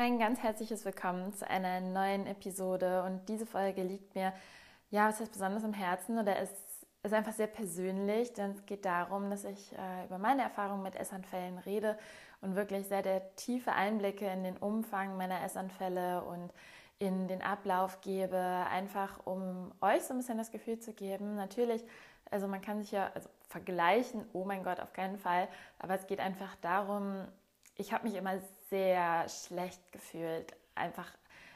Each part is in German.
Ein ganz herzliches Willkommen zu einer neuen Episode und diese Folge liegt mir, ja, was heißt besonders am Herzen oder es ist einfach sehr persönlich, denn es geht darum, dass ich äh, über meine Erfahrungen mit Essanfällen rede und wirklich sehr der tiefe Einblicke in den Umfang meiner Essanfälle und in den Ablauf gebe, einfach um euch so ein bisschen das Gefühl zu geben. Natürlich, also man kann sich ja also vergleichen, oh mein Gott, auf keinen Fall, aber es geht einfach darum, ich habe mich immer sehr schlecht gefühlt. Einfach,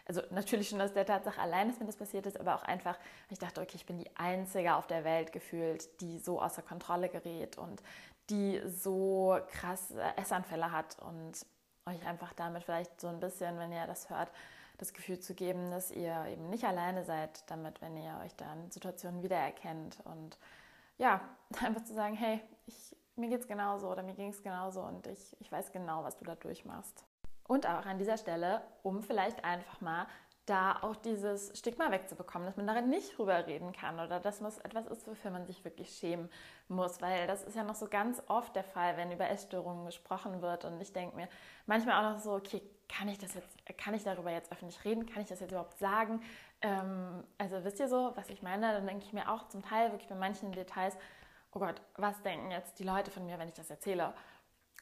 also natürlich schon aus der Tatsache allein, dass mir das passiert ist, aber auch einfach, ich dachte, okay, ich bin die Einzige auf der Welt gefühlt, die so außer Kontrolle gerät und die so krass Essanfälle hat und euch einfach damit vielleicht so ein bisschen, wenn ihr das hört, das Gefühl zu geben, dass ihr eben nicht alleine seid damit, wenn ihr euch dann Situationen wiedererkennt und ja, einfach zu sagen, hey, ich mir geht es genauso oder mir ging es genauso und ich, ich weiß genau, was du da durchmachst. Und auch an dieser Stelle, um vielleicht einfach mal da auch dieses Stigma wegzubekommen, dass man darin nicht drüber reden kann oder dass es etwas ist, wofür man sich wirklich schämen muss, weil das ist ja noch so ganz oft der Fall, wenn über Essstörungen gesprochen wird und ich denke mir manchmal auch noch so, okay, kann ich das jetzt, kann ich darüber jetzt öffentlich reden, kann ich das jetzt überhaupt sagen? Ähm, also wisst ihr so, was ich meine? Dann denke ich mir auch zum Teil wirklich bei manchen Details, oh Gott, was denken jetzt die Leute von mir, wenn ich das erzähle?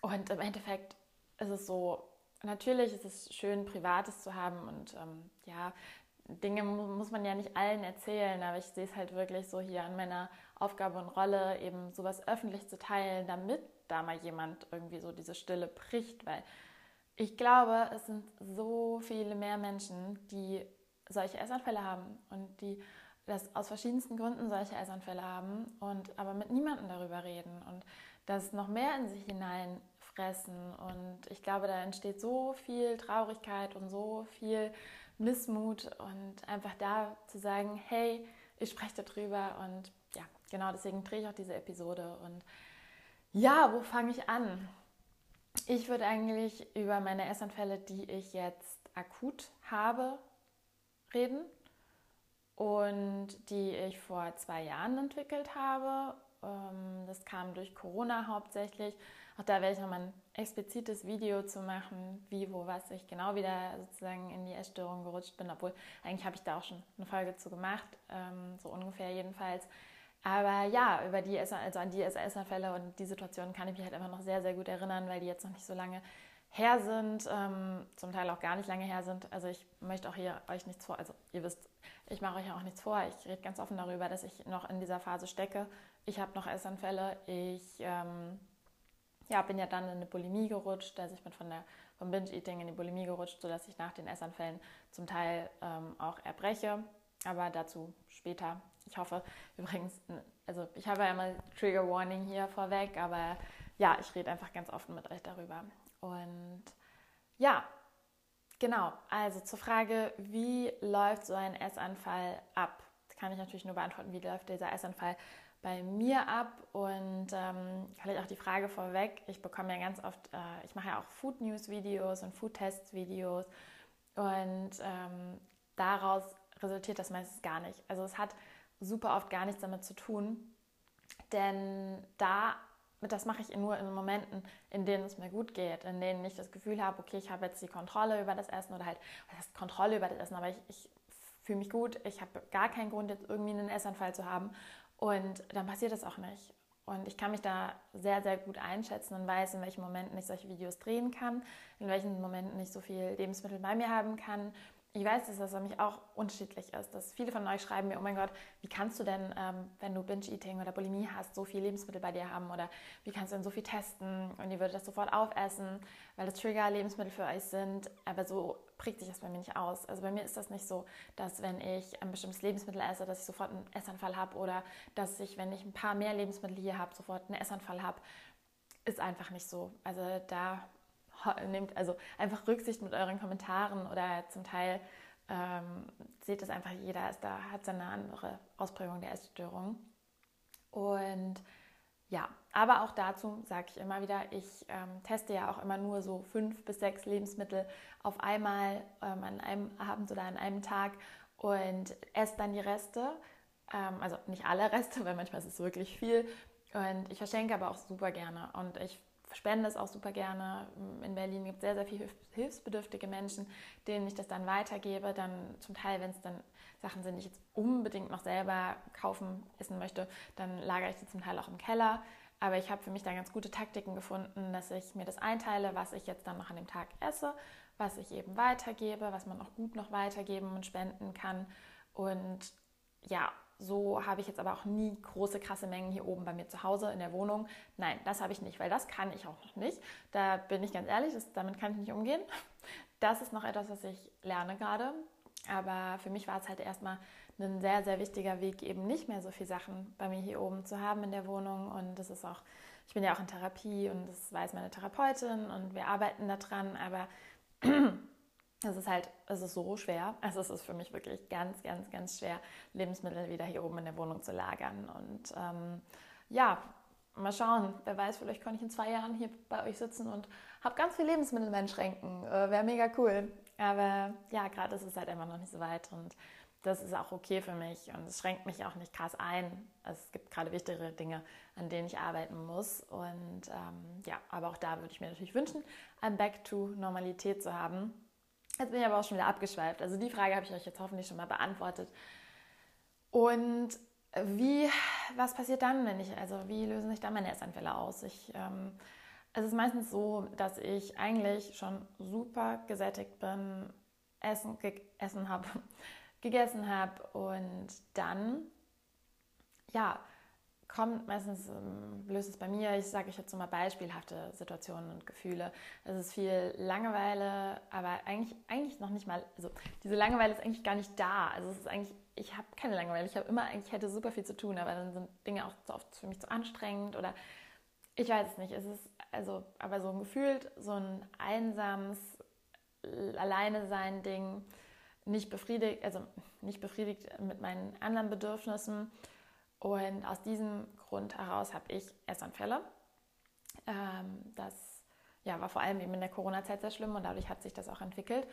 Und im Endeffekt ist es so, natürlich ist es schön, Privates zu haben und ähm, ja, Dinge muss man ja nicht allen erzählen, aber ich sehe es halt wirklich so hier an meiner Aufgabe und Rolle, eben sowas öffentlich zu teilen, damit da mal jemand irgendwie so diese Stille bricht, weil ich glaube, es sind so viele mehr Menschen, die solche Essanfälle haben und die das aus verschiedensten Gründen solche Essanfälle haben und aber mit niemandem darüber reden und das noch mehr in sich hineinfressen. Und ich glaube, da entsteht so viel Traurigkeit und so viel Missmut und einfach da zu sagen, hey, ich spreche darüber und ja, genau deswegen drehe ich auch diese Episode. Und ja, wo fange ich an? Ich würde eigentlich über meine Essanfälle, die ich jetzt akut habe, reden und die ich vor zwei Jahren entwickelt habe. Ähm, das kam durch Corona hauptsächlich. Auch da werde ich nochmal ein explizites Video zu machen, wie, wo, was ich genau wieder sozusagen in die Essstörung gerutscht bin. Obwohl, eigentlich habe ich da auch schon eine Folge zu gemacht, ähm, so ungefähr jedenfalls. Aber ja, über die, also an die SS-Fälle und die Situation kann ich mich halt einfach noch sehr, sehr gut erinnern, weil die jetzt noch nicht so lange her sind, ähm, zum Teil auch gar nicht lange her sind. Also ich möchte auch hier euch nichts vor, also ihr wisst, ich mache euch auch nichts vor. Ich rede ganz offen darüber, dass ich noch in dieser Phase stecke. Ich habe noch Essanfälle. Ich ähm, ja, bin ja dann in eine Bulimie gerutscht. Also ich bin von der, vom Binge-Eating in die Bulimie gerutscht, sodass ich nach den Essanfällen zum Teil ähm, auch erbreche. Aber dazu später. Ich hoffe übrigens, also ich habe ja immer Trigger Warning hier vorweg, aber ja, ich rede einfach ganz offen mit euch darüber. Und ja, genau. Also zur Frage, wie läuft so ein Essanfall ab? Das kann ich natürlich nur beantworten, wie läuft dieser Essanfall bei mir ab und ähm, vielleicht auch die Frage vorweg. Ich bekomme ja ganz oft, äh, ich mache ja auch Food News Videos und Food Tests Videos und ähm, daraus resultiert das meistens gar nicht. Also es hat super oft gar nichts damit zu tun, denn da das mache ich nur in Momenten, in denen es mir gut geht, in denen ich das Gefühl habe, okay, ich habe jetzt die Kontrolle über das Essen oder halt, was heißt Kontrolle über das Essen, aber ich, ich fühle mich gut, ich habe gar keinen Grund, jetzt irgendwie einen Essanfall zu haben und dann passiert das auch nicht. Und ich kann mich da sehr, sehr gut einschätzen und weiß, in welchen Momenten ich solche Videos drehen kann, in welchen Momenten ich so viel Lebensmittel bei mir haben kann ich weiß, dass das nämlich auch unterschiedlich ist. Dass viele von euch schreiben mir, oh mein Gott, wie kannst du denn, ähm, wenn du Binge-Eating oder Bulimie hast, so viel Lebensmittel bei dir haben? Oder wie kannst du denn so viel testen? Und ihr würdet das sofort aufessen, weil das Trigger-Lebensmittel für euch sind. Aber so prägt sich das bei mir nicht aus. Also bei mir ist das nicht so, dass wenn ich ein bestimmtes Lebensmittel esse, dass ich sofort einen Essanfall habe oder dass ich, wenn ich ein paar mehr Lebensmittel hier habe, sofort einen Essanfall habe. Ist einfach nicht so. Also da nehmt also einfach Rücksicht mit euren Kommentaren oder zum Teil ähm, seht es einfach, jeder ist da, hat seine andere Ausprägung der Essstörung. Und ja, aber auch dazu sage ich immer wieder, ich ähm, teste ja auch immer nur so fünf bis sechs Lebensmittel auf einmal ähm, an einem Abend oder an einem Tag und esse dann die Reste. Ähm, also nicht alle Reste, weil manchmal ist es wirklich viel. Und ich verschenke aber auch super gerne. Und ich spende es auch super gerne. In Berlin gibt es sehr, sehr viele hilfsbedürftige Menschen, denen ich das dann weitergebe. Dann zum Teil, wenn es dann Sachen sind, die ich jetzt unbedingt noch selber kaufen, essen möchte, dann lagere ich die zum Teil auch im Keller. Aber ich habe für mich da ganz gute Taktiken gefunden, dass ich mir das einteile, was ich jetzt dann noch an dem Tag esse, was ich eben weitergebe, was man auch gut noch weitergeben und spenden kann. Und ja, so habe ich jetzt aber auch nie große, krasse Mengen hier oben bei mir zu Hause in der Wohnung. Nein, das habe ich nicht, weil das kann ich auch noch nicht. Da bin ich ganz ehrlich, das, damit kann ich nicht umgehen. Das ist noch etwas, was ich lerne gerade. Aber für mich war es halt erstmal ein sehr, sehr wichtiger Weg, eben nicht mehr so viele Sachen bei mir hier oben zu haben in der Wohnung. Und das ist auch, ich bin ja auch in Therapie und das weiß meine Therapeutin und wir arbeiten daran, aber es ist halt, es ist so schwer. Also es ist für mich wirklich ganz, ganz, ganz schwer, Lebensmittel wieder hier oben in der Wohnung zu lagern. Und ähm, ja, mal schauen. Wer weiß, vielleicht kann ich in zwei Jahren hier bei euch sitzen und habe ganz viel Lebensmittel in meinen Schränken. Äh, Wäre mega cool. Aber ja, gerade ist es halt einfach noch nicht so weit und das ist auch okay für mich und es schränkt mich auch nicht krass ein. Es gibt gerade wichtigere Dinge, an denen ich arbeiten muss. Und ähm, ja, aber auch da würde ich mir natürlich wünschen, ein Back to Normalität zu haben. Jetzt bin ich aber auch schon wieder abgeschweift. Also die Frage habe ich euch jetzt hoffentlich schon mal beantwortet. Und wie, was passiert dann, wenn ich, also wie lösen sich dann meine Essanfälle aus? Ich, ähm, es ist meistens so, dass ich eigentlich schon super gesättigt bin, Essen, gegessen habe, gegessen habe und dann, ja, kommt meistens, ähm, löst es bei mir, ich sage euch jetzt mal beispielhafte Situationen und Gefühle. Es ist viel Langeweile, aber eigentlich, eigentlich noch nicht mal, also diese Langeweile ist eigentlich gar nicht da. Also es ist eigentlich, ich habe keine Langeweile, ich habe immer eigentlich, hätte super viel zu tun, aber dann sind Dinge auch so oft für mich zu anstrengend oder ich weiß es nicht. Es ist also, aber so gefühlt so ein einsames Alleine sein Ding, nicht befriedigt, also nicht befriedigt mit meinen anderen Bedürfnissen und aus diesem Grund heraus habe ich Essanfälle. Ähm, das ja, war vor allem eben in der Corona-Zeit sehr schlimm und dadurch hat sich das auch entwickelt.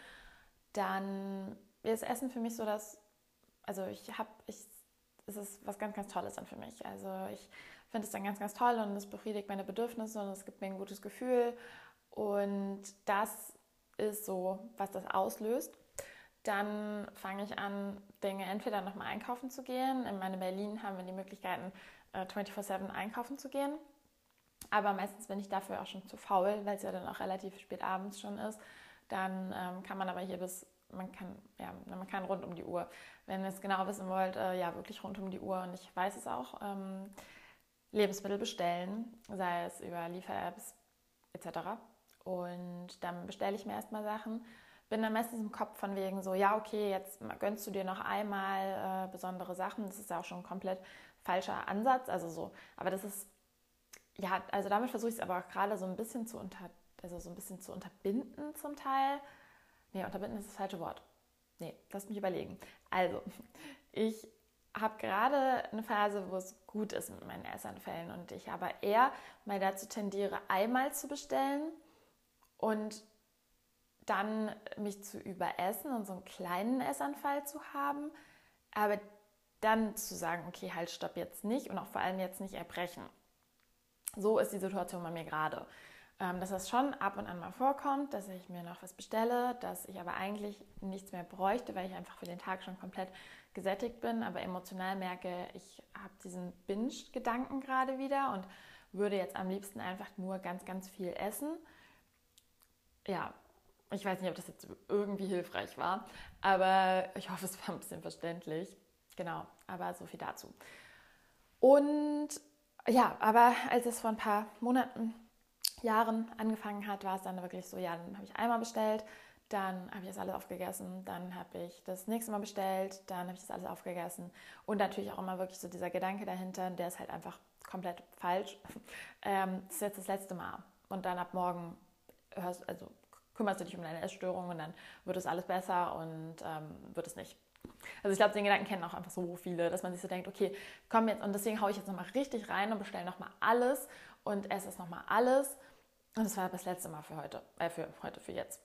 Dann ist Essen für mich so, dass, also ich habe, ich, es ist was ganz, ganz Tolles dann für mich. Also ich finde es dann ganz, ganz toll und es befriedigt meine Bedürfnisse und es gibt mir ein gutes Gefühl. Und das ist so, was das auslöst. Dann fange ich an, Dinge entweder nochmal einkaufen zu gehen. In meinem Berlin haben wir die Möglichkeiten, 24-7 äh, einkaufen zu gehen. Aber meistens bin ich dafür auch schon zu faul, weil es ja dann auch relativ spät abends schon ist. Dann ähm, kann man aber hier bis, man kann, ja, man kann rund um die Uhr. Wenn ihr es genau wissen wollt, äh, ja, wirklich rund um die Uhr. Und ich weiß es auch, ähm, Lebensmittel bestellen, sei es über Liefer-Apps etc. Und dann bestelle ich mir erstmal Sachen bin dann meistens im Kopf von wegen so, ja, okay, jetzt gönnst du dir noch einmal äh, besondere Sachen. Das ist ja auch schon ein komplett falscher Ansatz. Also so, aber das ist, ja, also damit versuche ich es aber auch gerade so ein bisschen zu unter, also so ein bisschen zu unterbinden zum Teil. Nee, unterbinden ist das falsche Wort. Nee, lass mich überlegen. Also, ich habe gerade eine Phase, wo es gut ist mit meinen Essanfällen und ich aber eher mal dazu tendiere, einmal zu bestellen und dann mich zu überessen und so einen kleinen Essanfall zu haben, aber dann zu sagen, okay, halt, stopp jetzt nicht und auch vor allem jetzt nicht erbrechen. So ist die Situation bei mir gerade. Ähm, dass das schon ab und an mal vorkommt, dass ich mir noch was bestelle, dass ich aber eigentlich nichts mehr bräuchte, weil ich einfach für den Tag schon komplett gesättigt bin, aber emotional merke, ich habe diesen Binge-Gedanken gerade wieder und würde jetzt am liebsten einfach nur ganz, ganz viel essen. Ja, ich weiß nicht, ob das jetzt irgendwie hilfreich war, aber ich hoffe, es war ein bisschen verständlich. Genau, aber so viel dazu. Und ja, aber als es vor ein paar Monaten, Jahren angefangen hat, war es dann wirklich so, ja, dann habe ich einmal bestellt, dann habe ich das alles aufgegessen, dann habe ich das nächste Mal bestellt, dann habe ich das alles aufgegessen und natürlich auch immer wirklich so dieser Gedanke dahinter, der ist halt einfach komplett falsch. Ähm, das ist jetzt das letzte Mal und dann ab morgen hörst, also kümmerst du dich um deine Essstörung und dann wird es alles besser und ähm, wird es nicht. Also ich glaube, den Gedanken kennen auch einfach so viele, dass man sich so denkt, okay, komm jetzt und deswegen haue ich jetzt nochmal richtig rein und bestelle nochmal alles und esse es nochmal alles. Und das war das letzte Mal für heute, äh, für heute, für jetzt.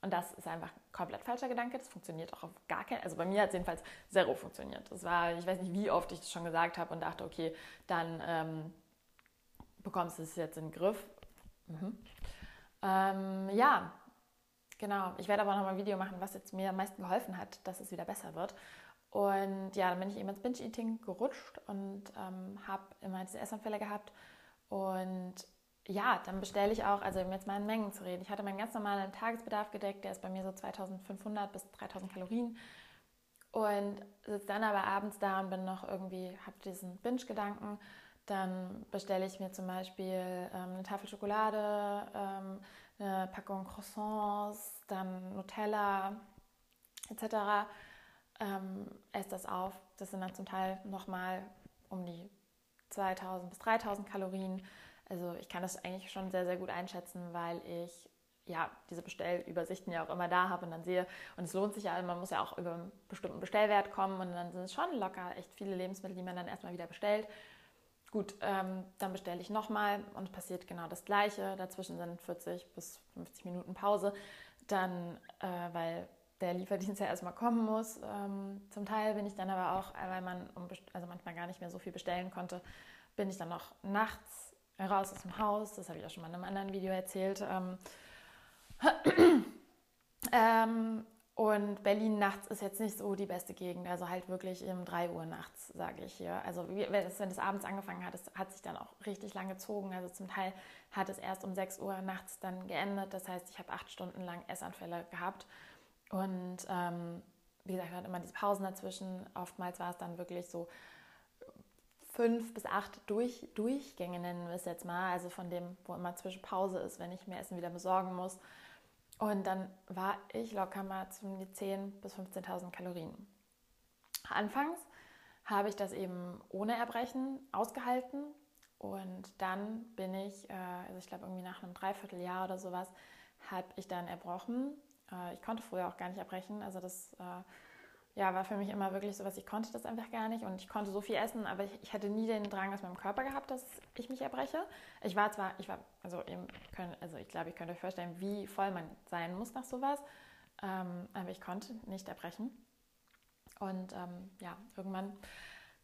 Und das ist einfach ein komplett falscher Gedanke. Das funktioniert auch auf gar keinen, also bei mir hat es jedenfalls zero funktioniert. Das war, ich weiß nicht, wie oft ich das schon gesagt habe und dachte, okay, dann ähm, bekommst du es jetzt in den Griff Mhm. Ähm, ja, genau. Ich werde aber noch mal ein Video machen, was jetzt mir am meisten geholfen hat, dass es wieder besser wird. Und ja, dann bin ich eben ins Binge-Eating gerutscht und ähm, habe immer diese Essanfälle gehabt. Und ja, dann bestelle ich auch, also um jetzt mal in Mengen zu reden. Ich hatte meinen ganz normalen Tagesbedarf gedeckt, der ist bei mir so 2500 bis 3000 Kalorien. Und sitze dann aber abends da und bin noch irgendwie, habe diesen Binge-Gedanken. Dann bestelle ich mir zum Beispiel ähm, eine Tafel Schokolade, ähm, eine Packung Croissants, dann Nutella etc. Ähm, esse das auf. Das sind dann zum Teil nochmal um die 2000 bis 3000 Kalorien. Also ich kann das eigentlich schon sehr, sehr gut einschätzen, weil ich ja diese Bestellübersichten ja auch immer da habe und dann sehe, und es lohnt sich ja, man muss ja auch über einen bestimmten Bestellwert kommen und dann sind es schon locker echt viele Lebensmittel, die man dann erstmal wieder bestellt. Gut, ähm, dann bestelle ich nochmal und passiert genau das Gleiche. Dazwischen sind 40 bis 50 Minuten Pause. Dann, äh, weil der Lieferdienst ja erstmal kommen muss. Ähm, zum Teil bin ich dann aber auch, weil man also manchmal gar nicht mehr so viel bestellen konnte, bin ich dann noch nachts raus aus dem Haus. Das habe ich auch schon mal in einem anderen Video erzählt. Ähm, ähm, und Berlin nachts ist jetzt nicht so die beste Gegend, also halt wirklich um 3 Uhr nachts, sage ich hier. Also wenn es abends angefangen hat, es hat sich dann auch richtig lang gezogen. Also zum Teil hat es erst um 6 Uhr nachts dann geendet. Das heißt, ich habe acht Stunden lang Essanfälle gehabt. Und ähm, wie gesagt, wir hatten immer diese Pausen dazwischen. Oftmals war es dann wirklich so fünf bis acht Durch, Durchgänge, nennen wir es jetzt mal. Also von dem, wo immer Zwischenpause ist, wenn ich mir Essen wieder besorgen muss. Und dann war ich locker mal zwischen die 10.000 bis 15.000 Kalorien. Anfangs habe ich das eben ohne Erbrechen ausgehalten und dann bin ich, äh, also ich glaube irgendwie nach einem Dreivierteljahr oder sowas, habe ich dann erbrochen. Äh, ich konnte früher auch gar nicht erbrechen, also das äh, ja, war für mich immer wirklich so was, ich konnte das einfach gar nicht und ich konnte so viel essen, aber ich, ich hatte nie den Drang aus meinem Körper gehabt, dass ich mich erbreche. Ich war zwar, ich war, also können, also ich glaube, ich könnte euch vorstellen, wie voll man sein muss nach sowas, ähm, aber ich konnte nicht erbrechen. Und ähm, ja, irgendwann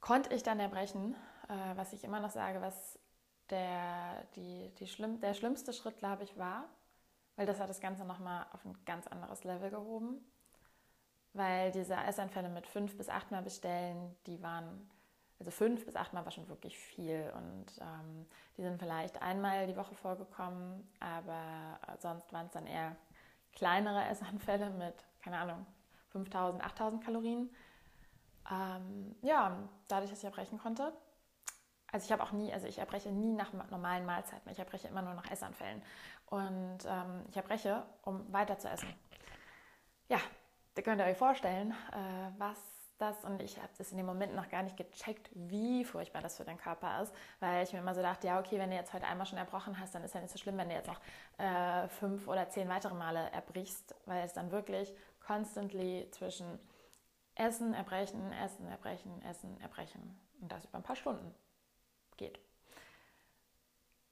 konnte ich dann erbrechen, äh, was ich immer noch sage, was der, die, die schlimm, der schlimmste Schritt, glaube ich, war, weil das hat das Ganze nochmal auf ein ganz anderes Level gehoben weil diese Essanfälle mit fünf bis achtmal bestellen, die waren, also fünf bis achtmal war schon wirklich viel und ähm, die sind vielleicht einmal die Woche vorgekommen, aber sonst waren es dann eher kleinere Essanfälle mit, keine Ahnung, 5000, 8000 Kalorien. Ähm, ja, dadurch, dass ich erbrechen konnte. Also ich habe auch nie, also ich erbreche nie nach normalen Mahlzeiten, ich erbreche immer nur nach Essanfällen. Und ähm, ich erbreche, um weiter zu essen. Ja, da könnt ihr euch vorstellen, äh, was das, und ich habe das in dem Moment noch gar nicht gecheckt, wie furchtbar das für deinen Körper ist, weil ich mir immer so dachte, ja, okay, wenn du jetzt heute einmal schon erbrochen hast, dann ist ja nicht so schlimm, wenn du jetzt noch äh, fünf oder zehn weitere Male erbrichst, weil es dann wirklich constantly zwischen Essen, Erbrechen, Essen, Erbrechen, Essen, Erbrechen und das über ein paar Stunden geht.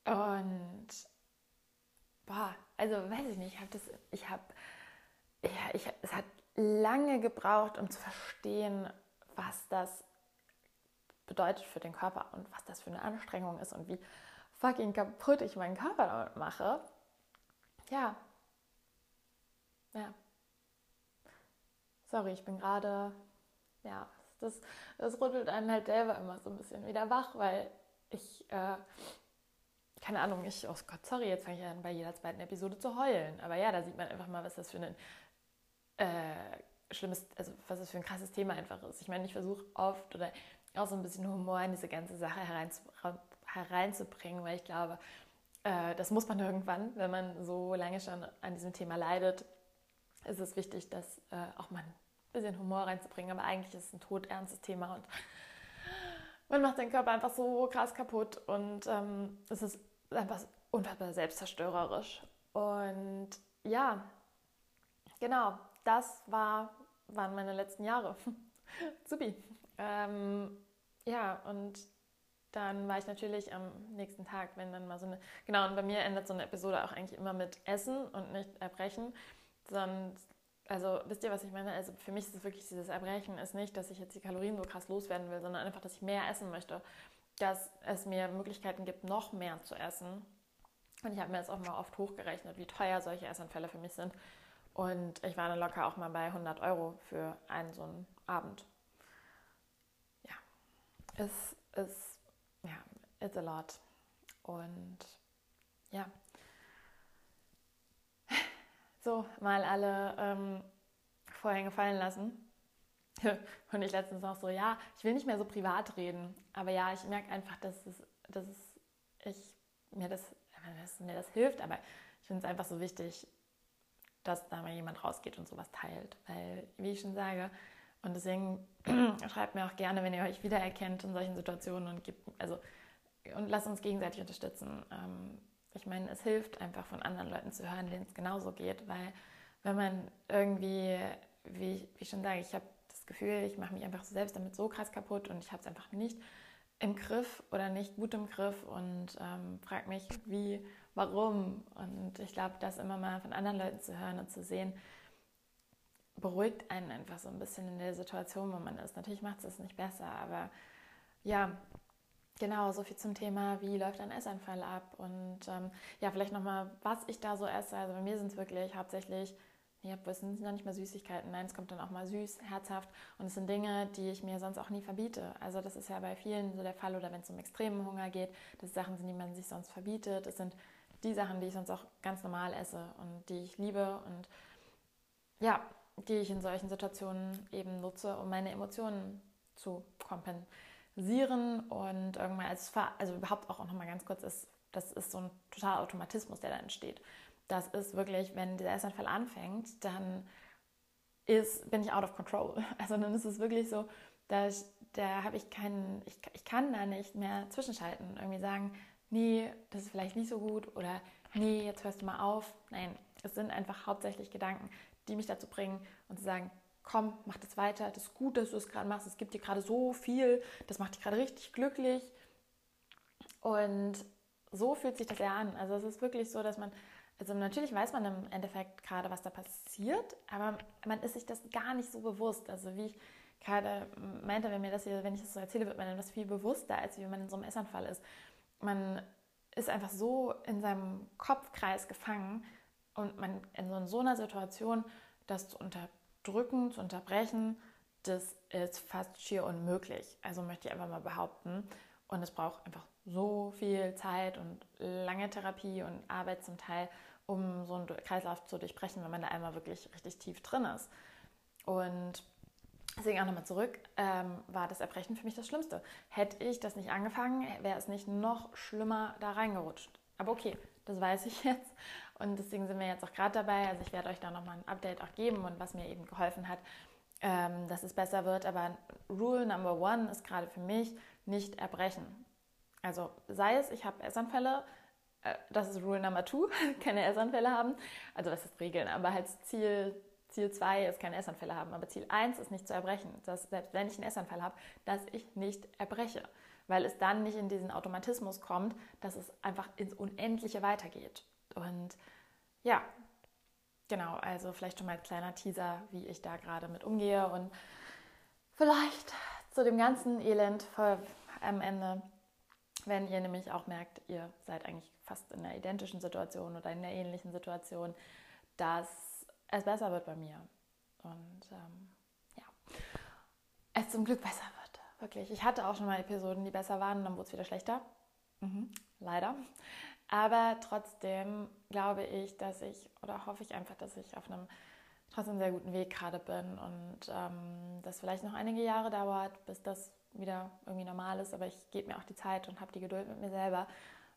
Und boah, also weiß ich nicht, ich habe das, ich habe, ja, ich, es hat lange gebraucht, um zu verstehen, was das bedeutet für den Körper und was das für eine Anstrengung ist und wie fucking kaputt ich meinen Körper damit mache. Ja. Ja. Sorry, ich bin gerade, ja, das, das rüttelt einen halt selber immer so ein bisschen wieder wach, weil ich, äh, keine Ahnung, ich, oh Gott, sorry, jetzt fange ich an, bei jeder zweiten Episode zu heulen. Aber ja, da sieht man einfach mal, was das für ein äh, schlimmes, also was das für ein krasses Thema einfach ist. Ich meine, ich versuche oft oder auch so ein bisschen Humor in diese ganze Sache hereinzu, hereinzubringen, weil ich glaube, äh, das muss man irgendwann, wenn man so lange schon an diesem Thema leidet, ist es wichtig, dass äh, auch mal ein bisschen Humor reinzubringen. Aber eigentlich ist es ein todernstes Thema und man macht seinen Körper einfach so krass kaputt und ähm, es ist einfach unfassbar selbstzerstörerisch. Und ja, genau, das war, waren meine letzten Jahre. Supi. Ähm, ja, und dann war ich natürlich am nächsten Tag, wenn dann mal so eine, genau, und bei mir endet so eine Episode auch eigentlich immer mit Essen und nicht Erbrechen, sondern, also wisst ihr, was ich meine? Also für mich ist es wirklich dieses Erbrechen ist nicht, dass ich jetzt die Kalorien so krass loswerden will, sondern einfach, dass ich mehr essen möchte, dass es mir Möglichkeiten gibt, noch mehr zu essen Und ich habe mir das auch mal oft hochgerechnet, wie teuer solche Essanfälle für mich sind. Und ich war dann locker auch mal bei 100 Euro für einen so einen Abend. Ja, es ist, ja, it's a lot. Und ja, so mal alle ähm, Vorhänge fallen lassen. Und ich letztens noch so, ja, ich will nicht mehr so privat reden, aber ja, ich merke einfach, dass es, dass es ich, mir, das, dass mir das hilft, aber ich finde es einfach so wichtig, dass da mal jemand rausgeht und sowas teilt, weil, wie ich schon sage, und deswegen schreibt mir auch gerne, wenn ihr euch wiedererkennt in solchen Situationen und gibt, also und lasst uns gegenseitig unterstützen. Ähm, ich meine, es hilft einfach von anderen Leuten zu hören, denen es genauso geht, weil wenn man irgendwie, wie ich, wie ich schon sage, ich habe das Gefühl, ich mache mich einfach selbst damit so krass kaputt und ich habe es einfach nicht im Griff oder nicht gut im Griff und ähm, frage mich, wie, warum. Und ich glaube, das immer mal von anderen Leuten zu hören und zu sehen, beruhigt einen einfach so ein bisschen in der Situation, wo man ist. Natürlich macht es nicht besser, aber ja, Genau, so viel zum Thema, wie läuft ein Essanfall ab und ähm, ja, vielleicht nochmal, was ich da so esse. Also bei mir sind es wirklich hauptsächlich, ja, es sind noch nicht mal Süßigkeiten, nein, es kommt dann auch mal süß, herzhaft und es sind Dinge, die ich mir sonst auch nie verbiete. Also das ist ja bei vielen so der Fall oder wenn es um extremen Hunger geht, das Sachen sind, die man sich sonst verbietet. Es sind die Sachen, die ich sonst auch ganz normal esse und die ich liebe und ja, die ich in solchen Situationen eben nutze, um meine Emotionen zu kompensieren Sieren und irgendwann als also überhaupt auch noch mal ganz kurz ist, das ist so ein totaler Automatismus, der da entsteht. Das ist wirklich, wenn dieser Essanfall anfängt, dann ist, bin ich out of control. Also dann ist es wirklich so, dass da habe ich keinen, ich, ich kann da nicht mehr zwischenschalten. Irgendwie sagen, nee, das ist vielleicht nicht so gut oder nee, jetzt hörst du mal auf. Nein, es sind einfach hauptsächlich Gedanken, die mich dazu bringen und zu sagen, komm, mach das weiter, das ist gut, dass du es gerade machst, es gibt dir gerade so viel, das macht dich gerade richtig glücklich. Und so fühlt sich das ja an. Also es ist wirklich so, dass man, also natürlich weiß man im Endeffekt gerade, was da passiert, aber man ist sich das gar nicht so bewusst. Also wie ich gerade meinte, wenn mir das hier, wenn ich das so erzähle, wird man dann was viel bewusster, als wie man in so einem Essanfall ist. Man ist einfach so in seinem Kopfkreis gefangen und man in so einer Situation das zu unter drücken, zu unterbrechen, das ist fast schier unmöglich. Also möchte ich einfach mal behaupten. Und es braucht einfach so viel Zeit und lange Therapie und Arbeit zum Teil, um so einen Kreislauf zu durchbrechen, wenn man da einmal wirklich richtig tief drin ist. Und deswegen auch nochmal zurück, ähm, war das Erbrechen für mich das Schlimmste. Hätte ich das nicht angefangen, wäre es nicht noch schlimmer da reingerutscht. Aber okay, das weiß ich jetzt. Und deswegen sind wir jetzt auch gerade dabei. Also ich werde euch da nochmal ein Update auch geben und was mir eben geholfen hat, ähm, dass es besser wird. Aber Rule Number One ist gerade für mich nicht erbrechen. Also sei es, ich habe Essanfälle, äh, das ist Rule Number Two, keine Essanfälle haben. Also das ist Regeln, aber halt Ziel Ziel 2 ist keine Essanfälle haben, aber Ziel 1 ist nicht zu erbrechen. Dass selbst wenn ich einen Essanfall habe, dass ich nicht erbreche weil es dann nicht in diesen Automatismus kommt, dass es einfach ins Unendliche weitergeht. Und ja, genau, also vielleicht schon mal ein kleiner Teaser, wie ich da gerade mit umgehe und vielleicht zu dem ganzen Elend am Ende, wenn ihr nämlich auch merkt, ihr seid eigentlich fast in einer identischen Situation oder in einer ähnlichen Situation, dass es besser wird bei mir. Und ähm, ja, es zum Glück besser wird. Wirklich. Ich hatte auch schon mal Episoden, die besser waren und dann wurde es wieder schlechter. Mhm. Leider. Aber trotzdem glaube ich, dass ich, oder hoffe ich einfach, dass ich auf einem trotzdem sehr guten Weg gerade bin und ähm, das vielleicht noch einige Jahre dauert, bis das wieder irgendwie normal ist. Aber ich gebe mir auch die Zeit und habe die Geduld mit mir selber,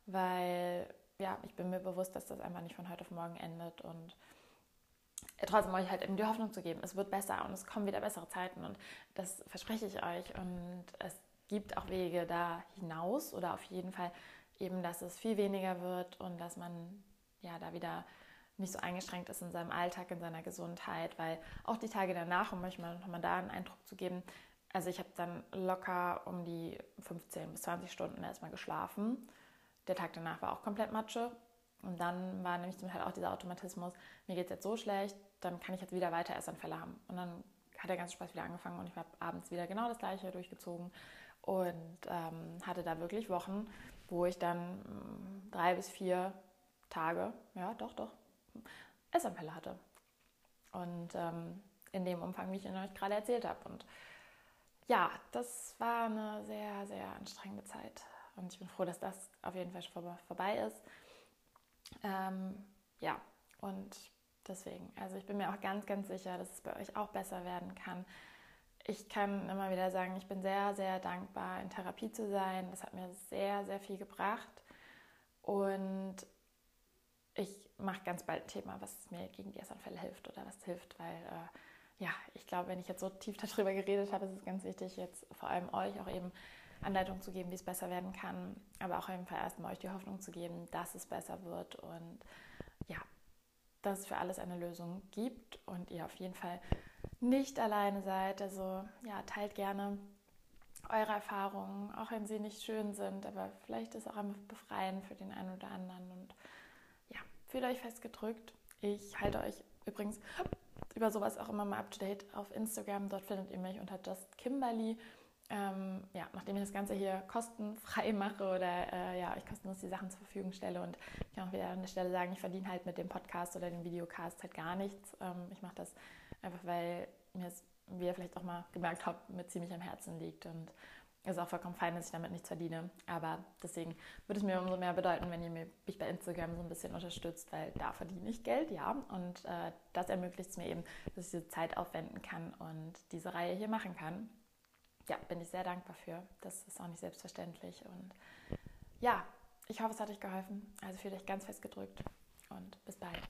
weil ja, ich bin mir bewusst, dass das einfach nicht von heute auf morgen endet und trotzdem euch halt eben die Hoffnung zu geben, es wird besser und es kommen wieder bessere Zeiten und das verspreche ich euch und es gibt auch Wege da hinaus oder auf jeden Fall eben, dass es viel weniger wird und dass man ja da wieder nicht so eingeschränkt ist in seinem Alltag, in seiner Gesundheit, weil auch die Tage danach, um euch mal nochmal da einen Eindruck zu geben, also ich habe dann locker um die 15 bis 20 Stunden erstmal geschlafen. Der Tag danach war auch komplett Matsche. Und dann war nämlich zum Teil auch dieser Automatismus, mir geht es jetzt so schlecht, dann kann ich jetzt wieder weiter Essanfälle haben. Und dann hat der ganze Spaß wieder angefangen und ich habe abends wieder genau das gleiche durchgezogen und ähm, hatte da wirklich Wochen, wo ich dann mh, mm, drei bis vier Tage, ja, doch, doch, Essanfälle hatte. Und ähm, in dem Umfang, wie ich Ihnen euch gerade erzählt habe. Und ja, das war eine sehr, sehr anstrengende Zeit. Und ich bin froh, dass das auf jeden Fall vorbei ist. Ähm, ja, und deswegen, also ich bin mir auch ganz, ganz sicher, dass es bei euch auch besser werden kann. Ich kann immer wieder sagen, ich bin sehr, sehr dankbar, in Therapie zu sein. Das hat mir sehr, sehr viel gebracht. Und ich mache ganz bald ein Thema, was mir gegen die Essanfälle hilft oder was hilft, weil äh, ja, ich glaube, wenn ich jetzt so tief darüber geredet habe, ist es ganz wichtig, jetzt vor allem euch auch eben Anleitung zu geben, wie es besser werden kann, aber auch einfach erstmal euch die Hoffnung zu geben, dass es besser wird und ja, dass es für alles eine Lösung gibt und ihr auf jeden Fall nicht alleine seid. Also ja, teilt gerne eure Erfahrungen, auch wenn sie nicht schön sind, aber vielleicht ist auch einfach befreiend für den einen oder anderen und ja, fühlt euch festgedrückt. Ich halte euch übrigens über sowas auch immer mal up to date auf Instagram. Dort findet ihr mich unter Just Kimberly ähm, ja, nachdem ich das Ganze hier kostenfrei mache oder äh, ja, ich kostenlos die Sachen zur Verfügung stelle und ich kann auch wieder an der Stelle sagen, ich verdiene halt mit dem Podcast oder dem Videocast halt gar nichts. Ähm, ich mache das einfach, weil mir es, wie ihr vielleicht auch mal gemerkt habt, mir ziemlich am Herzen liegt und es ist auch vollkommen fein, dass ich damit nichts verdiene. Aber deswegen würde es mir umso mehr bedeuten, wenn ihr mich bei Instagram so ein bisschen unterstützt, weil da verdiene ich Geld, ja. Und äh, das ermöglicht es mir eben, dass ich diese Zeit aufwenden kann und diese Reihe hier machen kann ja, bin ich sehr dankbar für. Das ist auch nicht selbstverständlich. Und ja, ich hoffe, es hat euch geholfen. Also fühlt euch ganz fest gedrückt und bis bald.